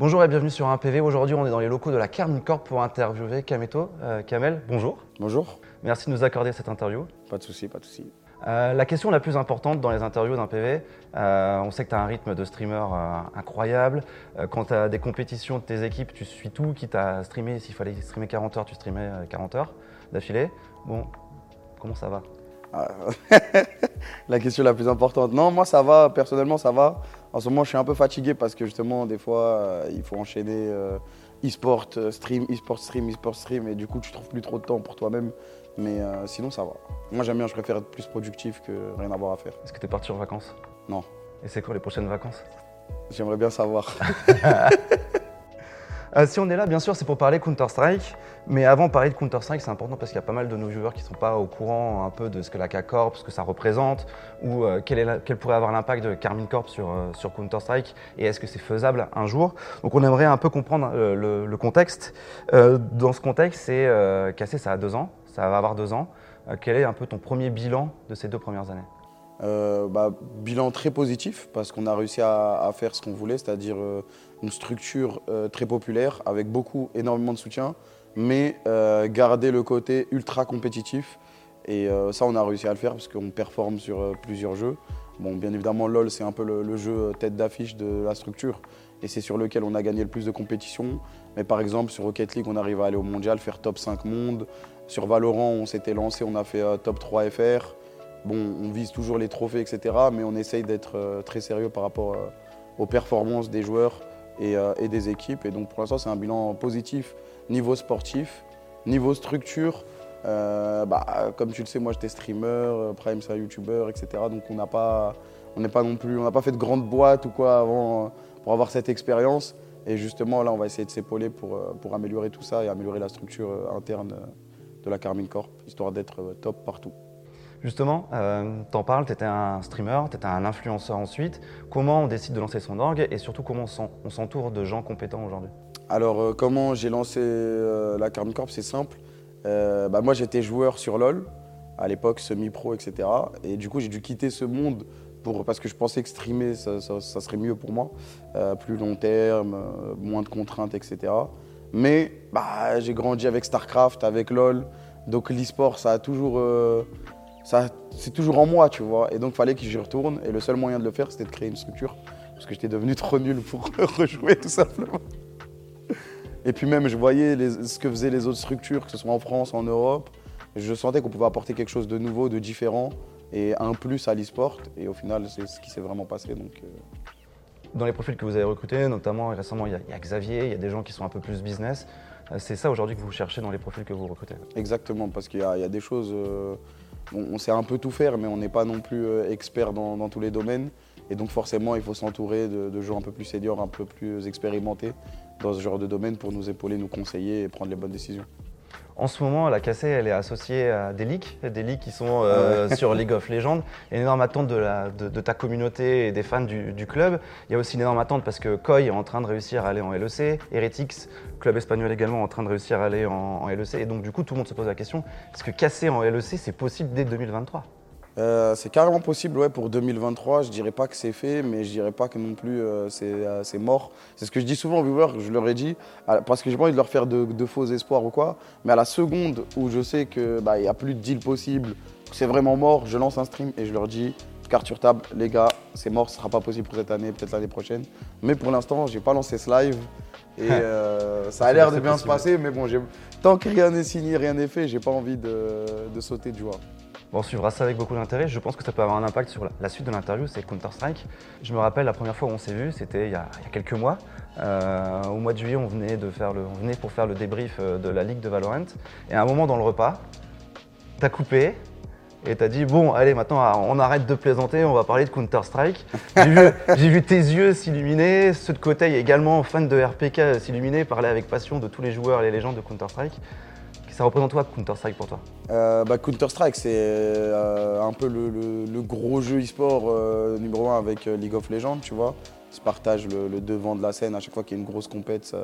Bonjour et bienvenue sur un PV. Aujourd'hui, on est dans les locaux de la Carmine Corp pour interviewer Kameto. Euh, Kamel, bonjour. Bonjour. Merci de nous accorder cette interview. Pas de souci, pas de souci. Euh, la question la plus importante dans les interviews d'un PV, euh, on sait que tu as un rythme de streamer incroyable. Quand tu as des compétitions de tes équipes, tu suis tout, quitte à streamer. S'il fallait streamer 40 heures, tu streamais euh, 40 heures d'affilée. Bon, comment ça va? la question la plus importante. Non, moi ça va, personnellement ça va. En ce moment, je suis un peu fatigué parce que justement, des fois, euh, il faut enchaîner euh, e-sport, euh, stream, e-sport stream, e-sport stream, et du coup, tu trouves plus trop de temps pour toi-même. Mais euh, sinon, ça va. Moi, j'aime bien, je préfère être plus productif que rien avoir à faire. Est-ce que tu es parti en vacances? Non. Et c'est quoi les prochaines vacances? J'aimerais bien savoir. Euh, si on est là, bien sûr, c'est pour parler Counter-Strike. Mais avant de parler de Counter-Strike, c'est important parce qu'il y a pas mal de nos viewers qui ne sont pas au courant un peu de ce que la K-Corp, ce que ça représente, ou euh, quel, pourrait avoir l'impact de Carmine Corp sur, euh, sur Counter-Strike, et est-ce que c'est faisable un jour? Donc on aimerait un peu comprendre le, le contexte. Dans ce contexte, c'est Cassé, ça a deux ans, ça va avoir deux ans. Quel est un peu ton premier bilan de ces deux premières années? Euh, bah, bilan très positif parce qu'on a réussi à, faire ce qu'on voulait, c'est-à-dire euh, une structure euh, très populaire avec beaucoup, énormément de soutien, mais garder le côté ultra compétitif. Et ça, on a réussi à le faire parce qu'on performe sur plusieurs jeux. Bon, bien évidemment, LoL, c'est un peu le, le jeu tête d'affiche de la structure et c'est sur lequel on a gagné le plus de compétitions. Mais par exemple, sur Rocket League, on arrive à aller au mondial, faire top 5 monde. Sur Valorant, on s'était lancé, on a fait top 3 FR. Bon, on vise toujours les trophées, etc. Mais on essaye d'être euh, très sérieux par rapport euh, aux performances des joueurs et, euh, et des équipes. Et donc pour l'instant, c'est un bilan positif niveau sportif, niveau structure. bah, comme tu le sais, moi j'étais streamer, Prime c'est un etc. Donc on n'a pas, n'est pas non plus, on n'a pas fait de grande boîte ou quoi avant pour avoir cette expérience. Et justement là, on va essayer de s'épauler pour, pour améliorer tout ça et améliorer la structure interne de la Carmine Corp, histoire d'être top partout. Justement, euh, t'en parles, t'étais un streamer, t'étais un influenceur ensuite. Comment on décide de lancer son orgue et surtout comment on s'en- on s'entoure de gens compétents aujourd'hui? Alors, euh, comment j'ai lancé euh, la Corp C'est simple. Bah, moi, j'étais joueur sur LoL, à l'époque, semi-pro, etc. Et du coup, j'ai dû quitter ce monde pour, parce que je pensais que streamer, ça, serait mieux pour moi. Plus long terme, moins de contraintes, etc. Mais bah, j'ai grandi avec StarCraft, avec LoL. Donc, l'e-sport, ça a toujours. Ça- c'est toujours en moi, tu vois. Et donc, il fallait que j'y retourne. Et le seul moyen de le faire, c'était de créer une structure. Parce que j'étais devenu trop nul pour rejouer, tout simplement. Et puis même, je voyais les- ce que faisaient les autres structures, que ce soit en France, en Europe. Je sentais qu'on pouvait apporter quelque chose de nouveau, de différent, et un plus à l'e-sport. Et au final, c'est ce qui s'est vraiment passé. Donc, euh, Dans les profils que vous avez recrutés, notamment récemment, il y, a, il y a Xavier, il y a des gens qui sont un peu plus business. Euh, C'est ça aujourd'hui que vous cherchez dans les profils que vous recrutez? exactement, parce qu'il y, a il y a des choses. euh, on, sait un peu tout faire, mais on n'est pas non plus euh, expert dans, dans tous les domaines. Et donc, forcément, il faut s'entourer de, de gens un peu plus seniors, un peu plus expérimentés dans ce genre de domaine pour nous épauler, nous conseiller et prendre les bonnes décisions. En ce moment, la Cassé, elle est associée à des leaks, des leaks qui sont euh, sur League of Legends. Il y a une énorme attente de, la- de- de ta communauté et des fans du, du club. Il y a aussi une énorme attente parce que Koi est en train de réussir à aller en LEC, Heretics, club espagnol également, est en train de réussir à aller en, en LEC. Et donc, du coup, tout le monde se pose la question est-ce que Cassé en LEC, c'est possible dès 2023 Euh, c'est carrément possible ouais, pour 2023. Je dirais pas que c'est fait, mais je dirais pas que non plus euh, c'est euh, c'est mort. C'est ce que je dis souvent aux viewers, je leur ai dit, parce que j'ai pas envie de leur faire de, de faux espoirs ou quoi. Mais à la seconde où je sais qu'il n'y a plus de deal possible, que c'est vraiment mort, je lance un stream et je leur dis, carte sur table, les gars, c'est mort, ce sera pas possible pour cette année, peut-être l'année prochaine. Mais pour l'instant, j'ai pas lancé ce live. Et ça a l'air de bien se passer, mais bon, tant que rien n'est signé, rien n'est fait, j'ai pas envie de, de sauter de joie. On suivra ça avec beaucoup d'intérêt. Je pense que ça peut avoir un impact sur la, la suite de l'interview, c'est Counter-Strike. Je me rappelle la première fois où on s'est vu, c'était il, y a il y a quelques mois. Euh, au mois de juillet, on venait, de faire le, on venait pour faire le débrief euh, de la ligue de Valorant. Et à un moment dans le repas, t'as coupé et t'as dit bon, allez, maintenant on arrête de plaisanter, on va parler de Counter-Strike. J'ai vu, j'ai vu tes yeux s'illuminer, ceux de côté également, fans de RPK s'illuminer, parler avec passion de tous les joueurs et les légendes de Counter-Strike. Ça représente quoi Counter-Strike pour toi? Euh, bah, Counter-Strike, c'est euh, un peu le, gros jeu e-sport euh, numéro un avec League of Legends, tu vois. Ils se partagent le, devant de la scène. À chaque fois qu'il y a une grosse compète,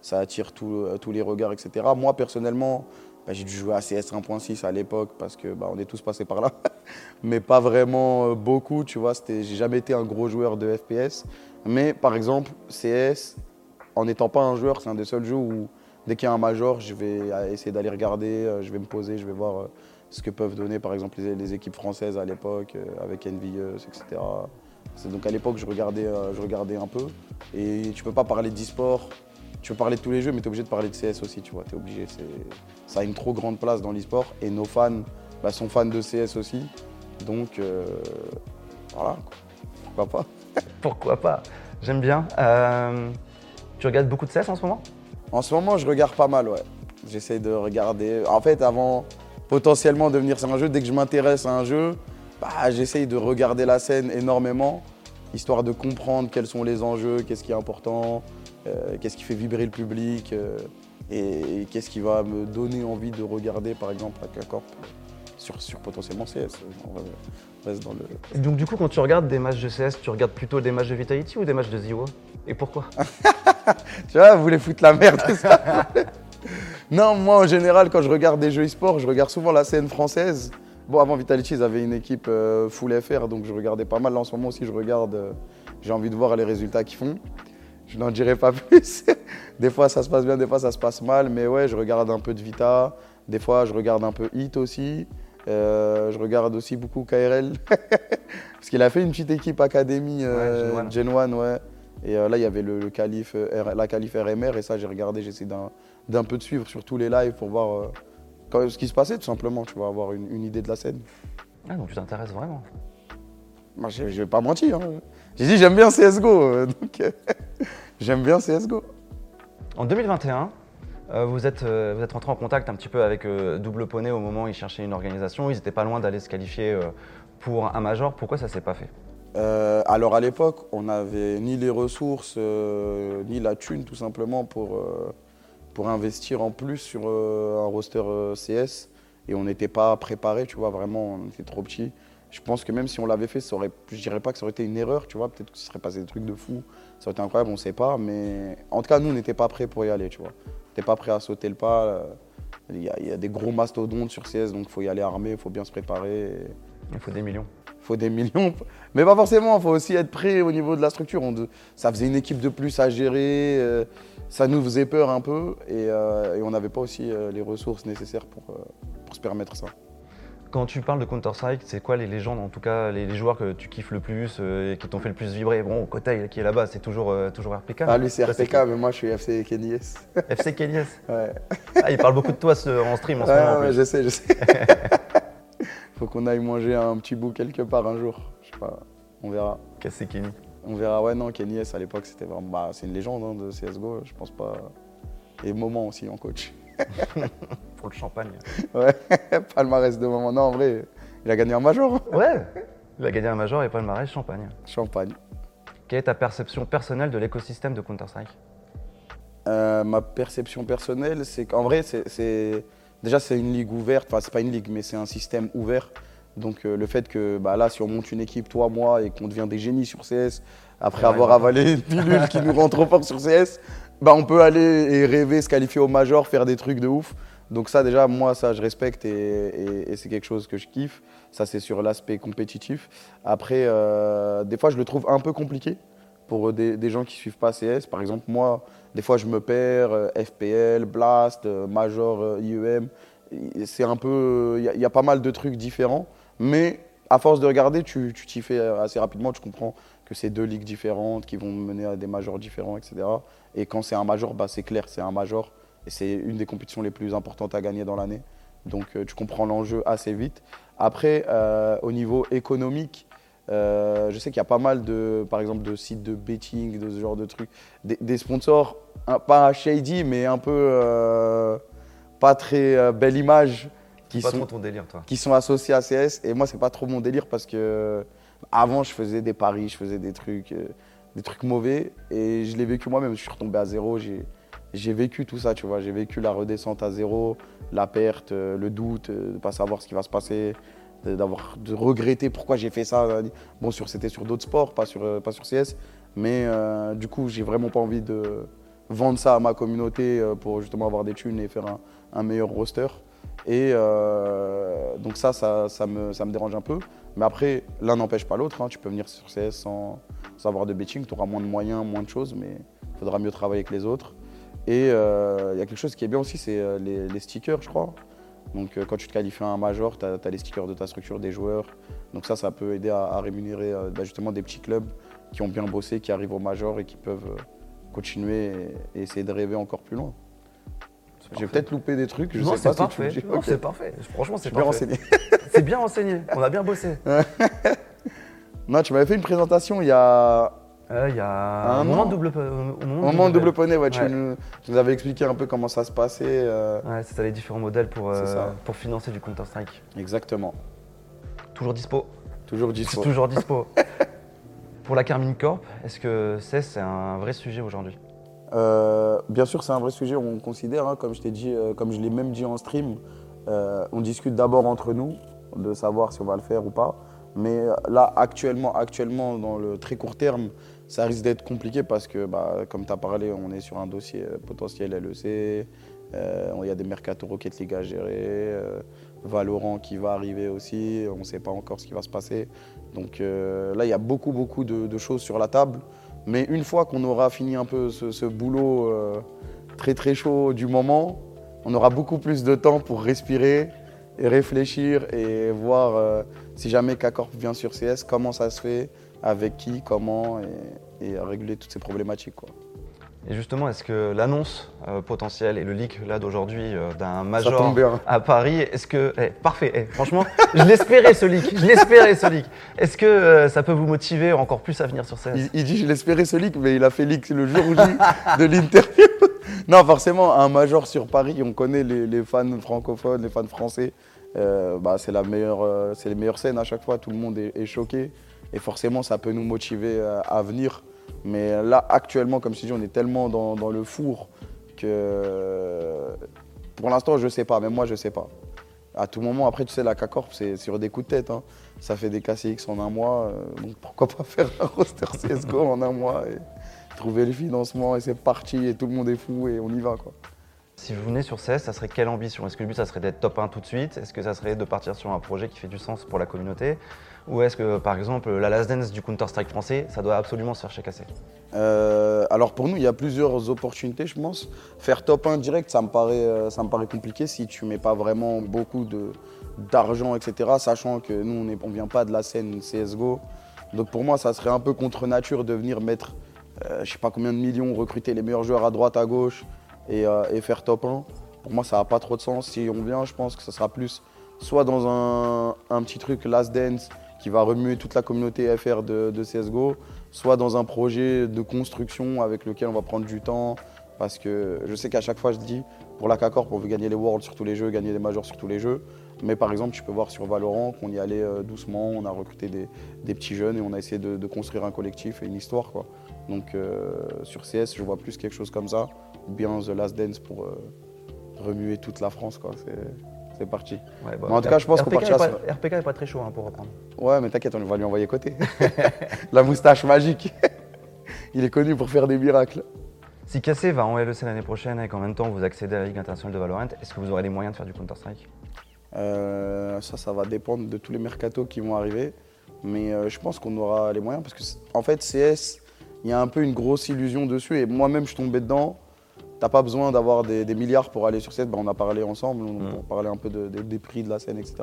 ça, attire tous les regards, etc. Moi, personnellement, bah, j'ai dû jouer à CS 1.6 à l'époque parce que bah, on est tous passés par là. Mais pas vraiment beaucoup, tu vois. J'ai jamais été un gros joueur de FPS. Mais par exemple, CS, en n'étant pas un joueur, c'est un des seuls jeux où dès qu'il y a un major, je vais essayer d'aller regarder, je vais me poser, je vais voir ce que peuvent donner par exemple les, équipes françaises à l'époque avec Envious, etc. Donc à l'époque, je, regardais, je regardais un peu. Et tu peux pas parler d'e-sport, tu peux parler de tous les jeux, mais tu es obligé de parler de CS aussi, tu vois. Tu es obligé. Ça a une trop grande place dans l'e-sport. Et nos fans bah, sont fans de CS aussi. Donc, voilà, pourquoi pas? pourquoi pas? J'aime bien. Euh, tu regardes beaucoup de CS en ce moment? En ce moment, je regarde pas mal, ouais. J'essaie de regarder. En fait, avant potentiellement devenir sur un jeu, dès que je m'intéresse à un jeu, bah, j'essaye de regarder la scène énormément, histoire de comprendre quels sont les enjeux, qu'est-ce qui est important, euh, qu'est-ce qui fait vibrer le public, euh, et, qu'est-ce qui va me donner envie de regarder, par exemple, à K-Corp sur, sur potentiellement CS. Donc du coup, quand tu regardes des matchs de CS, tu regardes plutôt des matchs de Vitality ou des matchs de Zero? Et pourquoi? Tu vois, vous voulez foutre la merde, ça? Non, moi en général, quand je regarde des jeux e-sport, je regarde souvent la scène française. Bon, avant Vitality, ils avaient une équipe euh, full FR, donc je regardais pas mal. Là, en ce moment aussi, je regarde, euh, j'ai envie de voir les résultats qu'ils font. Je n'en dirai pas plus. des fois, ça se passe bien, des fois, ça se passe mal. Mais ouais, je regarde un peu de Vita. Des fois, je regarde un peu Hit aussi. Euh, je regarde aussi beaucoup KRL. Parce qu'il a fait une petite équipe académie euh, Gen 1, ouais. Et euh, là, il y avait le, le la qualif RMR. Et ça, j'ai regardé, j'essaie d'un peu de suivre sur tous les lives pour voir ce qui se passait, tout simplement. Tu vas avoir une, idée de la scène. Ah, donc tu t'intéresses vraiment Moi, je, je vais pas mentir. Hein. J'ai dit, j'aime bien CSGO. donc, j'aime bien CSGO. En 2021, euh, vous, êtes, euh, vous êtes rentré en contact un petit peu avec euh, Double Poney au moment où ils cherchaient une organisation. Ils n'étaient pas loin d'aller se qualifier pour un major. Pourquoi ça ne s'est pas fait? Alors à l'époque, on n'avait ni les ressources, ni la thune tout simplement pour, pour investir en plus sur un roster CS. Et on n'était pas préparé, tu vois, vraiment, on était trop petits. Je pense que même si on l'avait fait, ça aurait, je dirais pas que ça aurait été une erreur, tu vois, peut-être que ça serait passé des trucs de fou, ça aurait été incroyable, on ne sait pas, mais en tout cas, nous, on n'était pas prêts pour y aller, tu vois t'es pas prêt à sauter le pas. Euh, il y, a, des gros mastodontes sur CS, donc il faut y aller armé, il faut bien se préparer. Il faut des millions. Il faut des millions. Mais pas forcément, il faut aussi être prêt au niveau de la structure. ça faisait une équipe de plus à gérer, euh, ça nous faisait peur un peu, et, euh, on n'avait pas aussi les ressources nécessaires pour, pour se permettre ça. Quand tu parles de Counter-Strike, c'est quoi les légendes, en tout cas les, joueurs que tu kiffes le plus euh, et qui t'ont fait le plus vibrer? Bon, Kotei qui est là-bas, c'est toujours, euh, toujours RPK. Ah, lui c'est RPK, mais moi je suis FC Kenny FC Kenny Ouais. Ah, il parle beaucoup de toi en stream en ce moment. Ouais, je sais, je sais. Faut qu'on aille manger un petit bout quelque part un jour. Je sais pas, on verra. Qu'est-ce que c'est Kenny? On verra, ouais, non, Kenny à l'époque c'était vraiment. Bah, c'est une légende hein, de CSGO, je pense pas. Et moment aussi en coach. Pour le champagne. Ouais, palmarès de moment. Non, en vrai, il a gagné un major. Ouais, il a gagné un major et palmarès champagne. Champagne. Quelle est ta perception personnelle de l'écosystème de Counter-Strike? Euh, Ma perception personnelle, c'est qu'en vrai, c'est déjà c'est une ligue ouverte. Enfin, c'est pas une ligue, mais c'est un système ouvert. Donc euh, le fait que bah, là, si on monte une équipe, toi, moi, et qu'on devient des génies sur CS, après avoir avalé une pilule qui nous rend trop fort sur CS, bah, on peut aller et rêver, se qualifier au major, faire des trucs de ouf. Donc ça déjà, moi, ça, je respecte et, c'est quelque chose que je kiffe. Ça, c'est sur l'aspect compétitif. Après, euh, des fois, je le trouve un peu compliqué pour des, gens qui suivent pas CS. Par exemple, moi, des fois, je me perds, euh, FPL, Blast, euh, Major, IEM. C'est un peu... Il y, a pas mal de trucs différents. Mais à force de regarder, tu t'y fais assez rapidement, tu comprends que c'est deux ligues différentes qui vont mener à des majors différents, etc. Et quand c'est un major, bah, c'est clair, c'est un major. Et c'est une des compétitions les plus importantes à gagner dans l'année. Donc euh, tu comprends l'enjeu assez vite. Après, euh, au niveau économique, euh, je sais qu'il y a pas mal de sites de betting, de ce genre de trucs, des, sponsors, pas shady, mais un peu pas très belle image, qui sont, ton délire, toi. qui sont associés à CS. Et moi, c'est pas trop mon délire parce que avant, je faisais des paris, je faisais des trucs, euh, des trucs mauvais. Et je l'ai vécu moi-même. Je suis retombé à zéro. J'ai vécu tout ça, tu vois. J'ai vécu la redescente à zéro, la perte, euh, le doute, euh, de ne pas savoir ce qui va se passer, d'avoir de regretter pourquoi j'ai fait ça. Bon, c'était sur d'autres sports, pas sur, pas sur CS. Mais du coup, j'ai vraiment pas envie de vendre ça à ma communauté pour justement avoir des thunes et faire un, un meilleur roster. Et donc ça, ça, me, dérange un peu. Mais après, l'un n'empêche pas l'autre. hein. Tu peux venir sur CS sans, sans avoir de betting. Tu auras moins de moyens, moins de choses, mais il faudra mieux travailler que les autres. Et euh, il y a quelque chose qui est bien aussi, c'est euh, les, stickers, je crois. Donc euh, quand tu te qualifies à un major, tu as, les stickers de ta structure, des joueurs. Donc ça, ça peut aider à, rémunérer euh, bah, justement des petits clubs qui ont bien bossé, qui arrivent au major et qui peuvent euh, continuer et essayer de rêver encore plus loin. J'ai peut-être loupé des trucs, je non, sais pas c'est si tu parfait. me dis. Non, c'est parfait. Franchement, c'est bien parfait. renseigné. C'est bien renseigné. On a bien bossé. Non, tu m'avais fait une présentation il y a Euh, Il y a Un moment an. de double, au un moment de double poney. Ouais, tu, Ouais. nous, tu nous avais expliqué un peu comment ça se passait. euh, Ouais, ça les différents modèles pour, euh, pour financer du Counter-Strike. Exactement. Toujours dispo. Toujours dispo. toujours dispo. pour la Carmine Corp, est-ce que c'est c'est un vrai sujet aujourd'hui? Euh, bien sûr, c'est un vrai sujet, on considère, hein, comme je t'ai dit, euh, comme je l'ai même dit en stream, euh, on discute d'abord entre nous de savoir si on va le faire ou pas. Mais là, actuellement, actuellement, dans le très court terme, ça risque d'être compliqué parce que, bah, comme tu as parlé, on est sur un dossier potentiel LEC. Il y a des Mercato Rocket League à gérer. Valorant qui va arriver aussi. On ne sait pas encore ce qui va se passer. Donc là, il y a beaucoup, beaucoup de choses sur la table. Mais une fois qu'on aura fini un peu ce, boulot euh, très très chaud du moment, on aura beaucoup plus de temps pour respirer et réfléchir et voir euh, si jamais K-Corp vient sur CS, comment ça se fait, avec qui, comment, et, et régler toutes ces problématiques. Quoi. Et justement, est-ce que l'annonce euh, potentielle et le leak là d'aujourd'hui euh, d'un major à Paris, est-ce que eh, parfait, eh, franchement, je l'espérais ce leak, je l'espérais ce leak. Est-ce que euh, ça peut vous motiver encore plus à venir sur scène? Il, il dit je l'espérais ce leak, mais il a fait leak le jour J de l'interview. non, forcément, un major sur Paris, on connaît les, les fans francophones, les fans français. Bah, c'est la meilleure, c'est les meilleures scènes à chaque fois. Tout le monde est, est choqué et forcément, ça peut nous motiver à venir. Mais là, actuellement, comme je dis, on est tellement dans, le four que pour l'instant, je sais pas. Même moi, je sais pas. À tout moment, après, tu sais, la K-Corp, c'est sur des coups de tête. hein. Ça fait des KCX en un mois. euh, donc pourquoi pas faire un roster CSGO en un mois et trouver le financement et c'est parti et tout le monde est fou et on y va. Quoi. Si vous venez sur CS, ça serait quelle ambition? Est-ce que le but, ça serait d'être top 1 tout de suite? Est-ce que ça serait de partir sur un projet qui fait du sens pour la communauté? Ou est-ce que, par exemple, la Last Dance du Counter-Strike français, ça doit absolument se faire KC Euh, alors pour nous, il y a plusieurs opportunités, je pense. Faire top 1 direct, ça me paraît, euh, ça me paraît compliqué si tu mets pas vraiment beaucoup d'argent, etc. Sachant que nous, on ne vient pas de la scène CSGO. Donc pour moi, ça serait un peu contre nature de venir mettre, euh, je sais pas combien de millions, recruter les meilleurs joueurs à droite, à gauche et, euh, et faire top 1. Pour moi, ça n'a pas trop de sens. Si on vient, je pense que ça sera plus soit dans un, petit truc Last Dance qui va remuer toute la communauté FR de, CSGO, soit dans un projet de construction avec lequel on va prendre du temps. Parce que je sais qu'à chaque fois, je dis, pour la K-Corp, on veut gagner les Worlds sur tous les jeux, gagner les Majors sur tous les jeux. Mais par exemple, tu peux voir sur Valorant qu'on y allait euh, doucement, on a recruté des, petits jeunes et on a essayé de, construire un collectif et une histoire. Donc euh, sur CS, je vois plus quelque chose comme ça, ou bien The Last Dance pour euh, remuer toute la France. Quoi. C'est, parti. Ouais, bah, Mais en tout cas, je pense qu'on RPK est partira pas- RPK est pas très chaud hein, pour reprendre. Ouais, mais t'inquiète, on va lui envoyer côté. la moustache magique. Il est connu pour faire des miracles. Si KC va en LEC l'année prochaine et qu'en même temps vous accédez à la Ligue internationale de Valorant, est-ce que vous aurez les moyens de faire du Counter-Strike? Euh, ça, ça va dépendre de tous les mercatos qui vont arriver. Mais euh, je pense qu'on aura les moyens parce que, en fait, CS, il y a un peu une grosse illusion dessus. Et moi-même, je suis tombé dedans. T'as pas besoin d'avoir des, des milliards pour aller sur CS. Ben, on a parlé ensemble, on, Mm. on parlait un peu de- de- des prix de la scène, etc.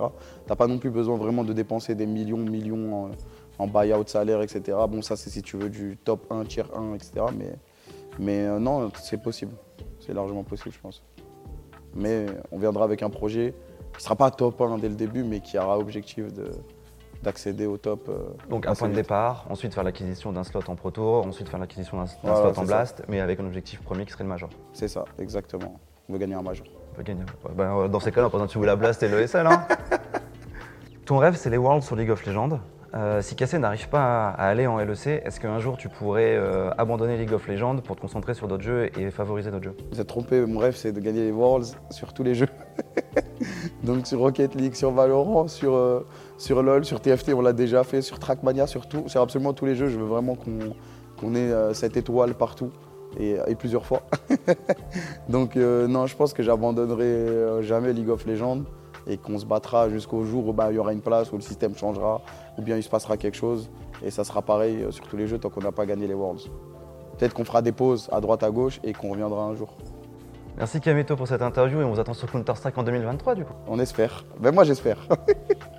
T'as pas non plus besoin vraiment de dépenser des millions, millions en, en buy-out salaire, etc. Bon, ça, c'est si tu veux du top 1, tier 1, etc. Mais, mais euh, non, c'est possible. C'est largement possible, je pense. Mais on viendra avec un projet qui sera pas top 1 dès le début, mais qui aura objectif de- d'accéder au top. euh, Donc un point de départ, ensuite faire l'acquisition d'un slot en Pro Tour, ensuite faire l'acquisition d'un slot en ça. Blast, mais avec un objectif premier qui serait le Major. C'est ça, exactement. On veut gagner un major. On peut gagner. Ben, euh, dans ces cas-là, on peut tu la Blast et le SL. Hein Ton rêve, c'est les Worlds sur League of Legends. Euh, si KC n'arrive pas à aller en LEC, est-ce qu'un jour tu pourrais euh, abandonner League of Legends pour te concentrer sur d'autres jeux et favoriser d'autres jeux? Vous êtes trompé, mon rêve c'est de gagner les Worlds sur tous les jeux. Donc sur Rocket League, sur Valorant, sur, euh, sur LoL, sur TFT, on l'a déjà fait, sur Trackmania, sur, tout, sur absolument tous les jeux. Je veux vraiment qu'on ait euh, cette étoile partout et, et plusieurs fois. Donc euh, non, je pense que j'abandonnerai euh, jamais League of Legends. et qu'on se battra jusqu'au jour où bah, il y aura une place, où le système changera, ou bien il se passera quelque chose. Et ça sera pareil sur tous les jeux tant qu'on n'a pas gagné les Worlds. Peut-être qu'on fera des pauses à droite à gauche et qu'on reviendra un jour. Merci Kameto pour cette interview et on vous attend sur Counter-Strike en 2023 du coup. On espère. Ben moi j'espère.